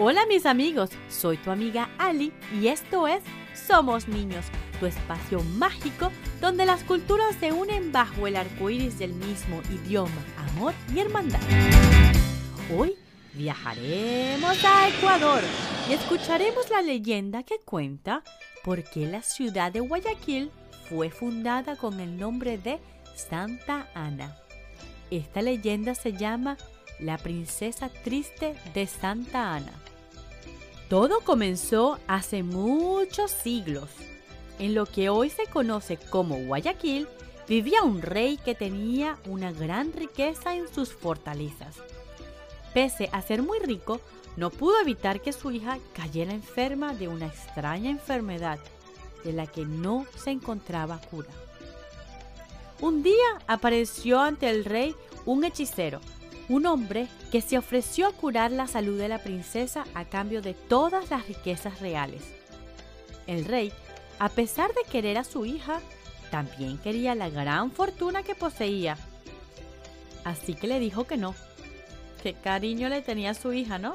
Hola mis amigos, soy tu amiga Ali y esto es Somos Niños, tu espacio mágico donde las culturas se unen bajo el arco iris del mismo idioma, amor y hermandad. Hoy viajaremos a Ecuador y escucharemos la leyenda que cuenta por qué la ciudad de Guayaquil fue fundada con el nombre de Santa Ana. Esta leyenda se llama La princesa triste de Santa Ana. Todo comenzó hace muchos siglos. En lo que hoy se conoce como Guayaquil, vivía un rey que tenía una gran riqueza en sus fortalezas. Pese a ser muy rico, no pudo evitar que su hija cayera enferma de una extraña enfermedad de la que no se encontraba cura. Un día apareció ante el rey un hechicero un hombre que se ofreció a curar la salud de la princesa a cambio de todas las riquezas reales. El rey, a pesar de querer a su hija, también quería la gran fortuna que poseía. Así que le dijo que no. Qué cariño le tenía a su hija, ¿no?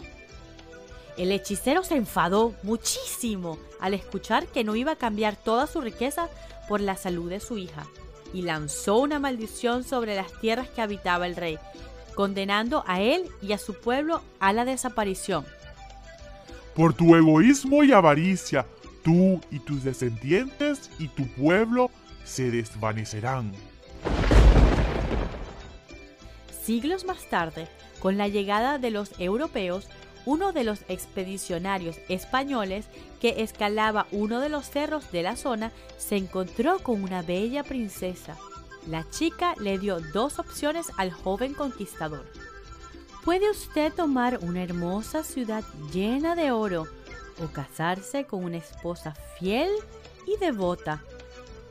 El hechicero se enfadó muchísimo al escuchar que no iba a cambiar toda su riqueza por la salud de su hija y lanzó una maldición sobre las tierras que habitaba el rey, condenando a él y a su pueblo a la desaparición. Por tu egoísmo y avaricia, tú y tus descendientes y tu pueblo se desvanecerán. Siglos más tarde, con la llegada de los europeos, uno de los expedicionarios españoles que escalaba uno de los cerros de la zona se encontró con una bella princesa la chica le dio dos opciones al joven conquistador. Puede usted tomar una hermosa ciudad llena de oro o casarse con una esposa fiel y devota.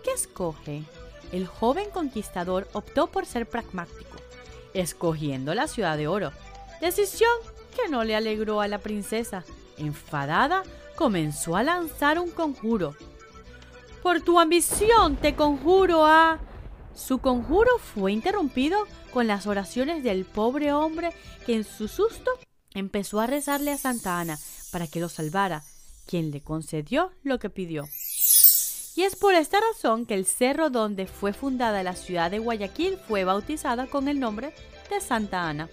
¿Qué escoge? El joven conquistador optó por ser pragmático, escogiendo la ciudad de oro. Decisión que no le alegró a la princesa. Enfadada, comenzó a lanzar un conjuro. Por tu ambición te conjuro a... Su conjuro fue interrumpido con las oraciones del pobre hombre que en su susto empezó a rezarle a Santa Ana para que lo salvara, quien le concedió lo que pidió. Y es por esta razón que el cerro donde fue fundada la ciudad de Guayaquil fue bautizada con el nombre de Santa Ana.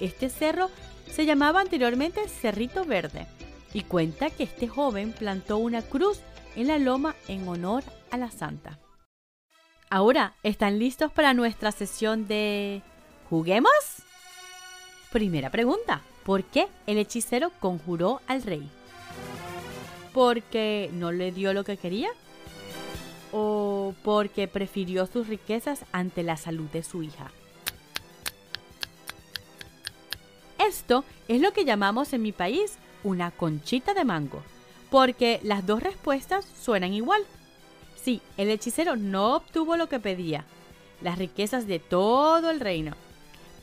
Este cerro se llamaba anteriormente Cerrito Verde y cuenta que este joven plantó una cruz en la loma en honor a la santa. Ahora, ¿están listos para nuestra sesión de ¿Juguemos? Primera pregunta. ¿Por qué el hechicero conjuró al rey? ¿Porque no le dio lo que quería? ¿O porque prefirió sus riquezas ante la salud de su hija? Esto es lo que llamamos en mi país una conchita de mango, porque las dos respuestas suenan igual. Sí, el hechicero no obtuvo lo que pedía, las riquezas de todo el reino.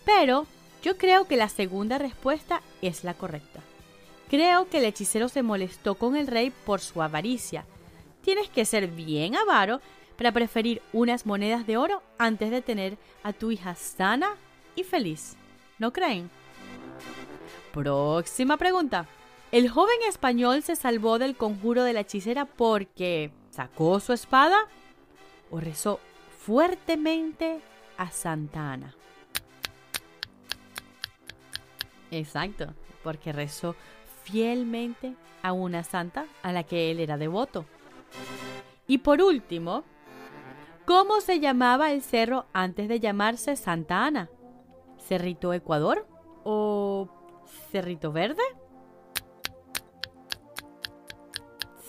Pero yo creo que la segunda respuesta es la correcta. Creo que el hechicero se molestó con el rey por su avaricia. Tienes que ser bien avaro para preferir unas monedas de oro antes de tener a tu hija sana y feliz. ¿No creen? Próxima pregunta. El joven español se salvó del conjuro de la hechicera porque sacó su espada o rezó fuertemente a Santa Ana. Exacto, porque rezó fielmente a una santa a la que él era devoto. Y por último, ¿cómo se llamaba el cerro antes de llamarse Santa Ana? ¿Cerrito Ecuador o Cerrito Verde?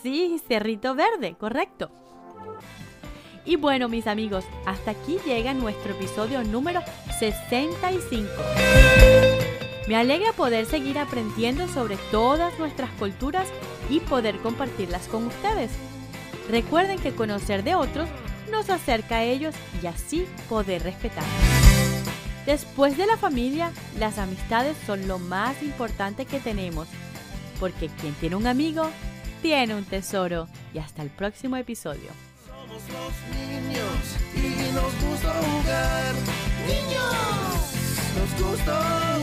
Sí, Cerrito Verde, correcto. Y bueno, mis amigos, hasta aquí llega nuestro episodio número 65. Me alegra poder seguir aprendiendo sobre todas nuestras culturas y poder compartirlas con ustedes. Recuerden que conocer de otros nos acerca a ellos y así poder respetar. Después de la familia, las amistades son lo más importante que tenemos, porque quien tiene un amigo tiene un tesoro. Y hasta el próximo episodio. Somos los niños y nos gusta jugar. Niños, nos gusta.